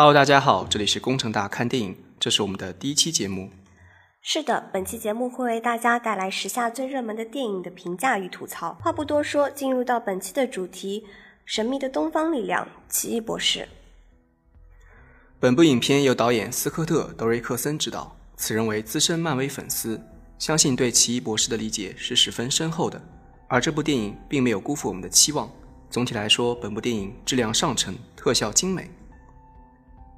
Hello，大家好，这里是工程大看电影，这是我们的第一期节目。是的，本期节目会为大家带来时下最热门的电影的评价与吐槽。话不多说，进入到本期的主题：神秘的东方力量——奇异博士。本部影片由导演斯科特·德瑞克森执导，此人为资深漫威粉丝，相信对奇异博士的理解是十分深厚的。而这部电影并没有辜负我们的期望。总体来说，本部电影质量上乘，特效精美。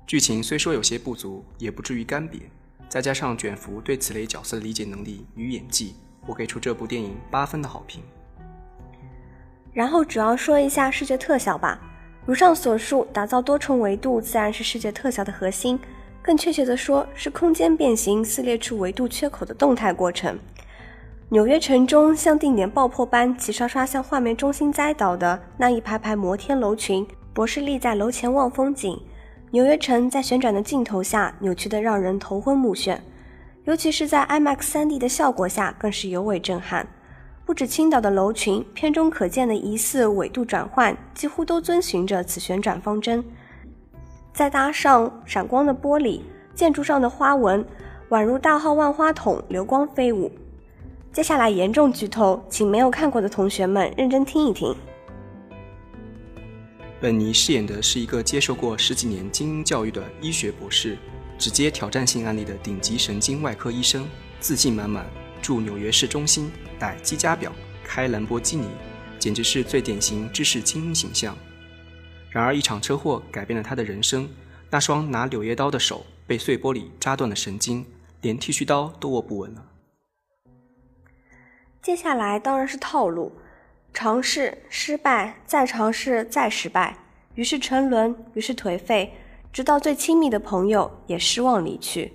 剧情虽说有些不足，也不至于干瘪。再加上卷福对此类角色的理解能力与演技，我给出这部电影八分的好评。然后主要说一下视觉特效吧。如上所述，打造多重维度自然是视觉特效的核心，更确切的说，是空间变形撕裂出维度缺口的动态过程。纽约城中像定点爆破般齐刷刷向画面中心栽倒的那一排排摩天楼群，博士立在楼前望风景。纽约城在旋转的镜头下扭曲得让人头昏目眩，尤其是在 IMAX 3D 的效果下，更是尤为震撼。不止青岛的楼群，片中可见的疑似纬度转换，几乎都遵循着此旋转方针。再搭上闪光的玻璃，建筑上的花纹宛如大号万花筒，流光飞舞。接下来严重剧透，请没有看过的同学们认真听一听。本尼饰演的是一个接受过十几年精英教育的医学博士，只接挑战性案例的顶级神经外科医生，自信满满，住纽约市中心，戴机加表，开兰博基尼，简直是最典型知识精英形象。然而，一场车祸改变了他的人生，那双拿柳叶刀的手被碎玻璃扎断了神经，连剃须刀都握不稳了。接下来当然是套路。尝试失败，再尝试，再失败，于是沉沦，于是颓废，直到最亲密的朋友也失望离去。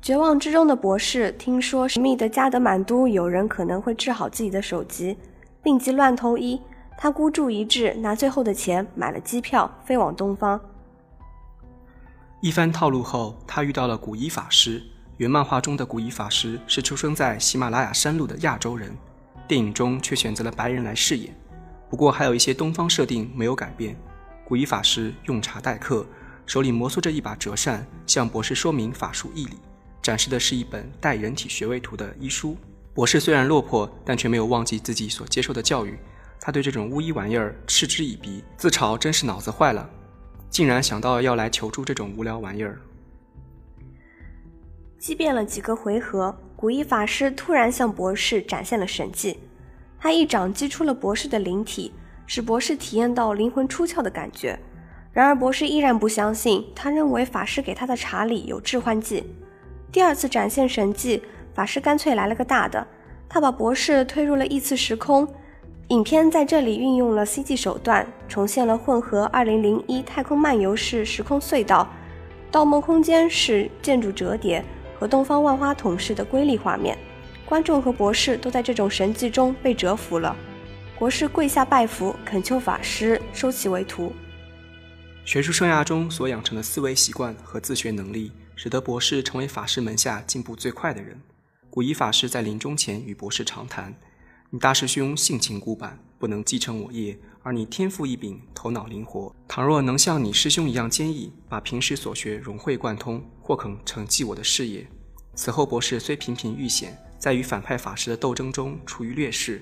绝望之中的博士听说神秘的加德满都有人可能会治好自己的手疾，病急乱投医。他孤注一掷，拿最后的钱买了机票，飞往东方。一番套路后，他遇到了古一法师。原漫画中的古一法师是出生在喜马拉雅山路的亚洲人。电影中却选择了白人来饰演，不过还有一些东方设定没有改变。古一法师用茶待客，手里摩挲着一把折扇，向博士说明法术义理，展示的是一本带人体穴位图的医书。博士虽然落魄，但却没有忘记自己所接受的教育。他对这种巫医玩意儿嗤之以鼻，自嘲真是脑子坏了，竟然想到要来求助这种无聊玩意儿。激辩了几个回合。古一法师突然向博士展现了神迹，他一掌击出了博士的灵体，使博士体验到灵魂出窍的感觉。然而博士依然不相信，他认为法师给他的茶里有致幻剂。第二次展现神迹，法师干脆来了个大的，他把博士推入了异次时空。影片在这里运用了 CG 手段，重现了混合2001太空漫游式时空隧道、盗梦空间式建筑折叠。和东方万花筒式的瑰丽画面，观众和博士都在这种神迹中被折服了。博士跪下拜服，恳求法师收其为徒。学术生涯中所养成的思维习惯和自学能力，使得博士成为法师门下进步最快的人。古一法师在临终前与博士长谈：“你大师兄性情古板，不能继承我业，而你天赋异禀，头脑灵活。倘若能像你师兄一样坚毅，把平时所学融会贯通。”或肯承继我的事业。此后，博士虽频频遇险，在与反派法师的斗争中处于劣势，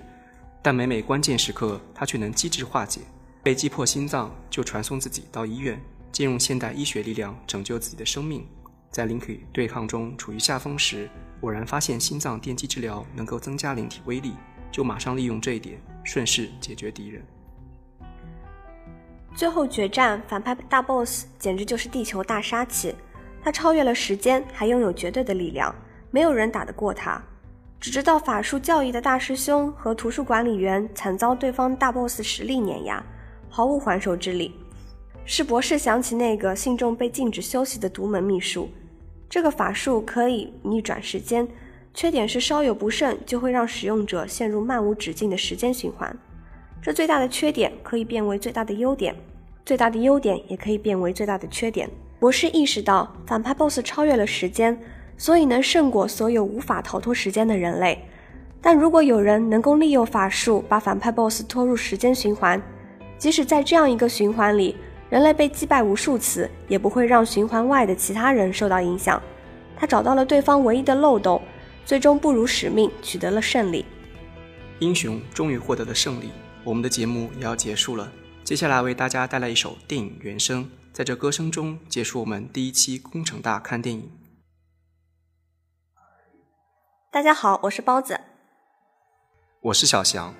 但每每关键时刻，他却能机智化解。被击破心脏，就传送自己到医院，借用现代医学力量拯救自己的生命。在灵体对抗中处于下风时，偶然发现心脏电击治疗能够增加灵体威力，就马上利用这一点，顺势解决敌人。最后决战，反派大 boss 简直就是地球大杀器。他超越了时间，还拥有绝对的力量，没有人打得过他。只知道法术教义的大师兄和图书管理员惨遭对方大 boss 实力碾压，毫无还手之力。是博士想起那个信众被禁止休息的独门秘术，这个法术可以逆转时间，缺点是稍有不慎就会让使用者陷入漫无止境的时间循环。这最大的缺点可以变为最大的优点，最大的优点也可以变为最大的缺点。博士意识到，反派 BOSS 超越了时间，所以能胜过所有无法逃脱时间的人类。但如果有人能够利用法术把反派 BOSS 拖入时间循环，即使在这样一个循环里，人类被击败无数次，也不会让循环外的其他人受到影响。他找到了对方唯一的漏洞，最终不辱使命，取得了胜利。英雄终于获得了胜利，我们的节目也要结束了。接下来为大家带来一首电影原声，在这歌声中结束我们第一期工程大看电影。大家好，我是包子，我是小翔。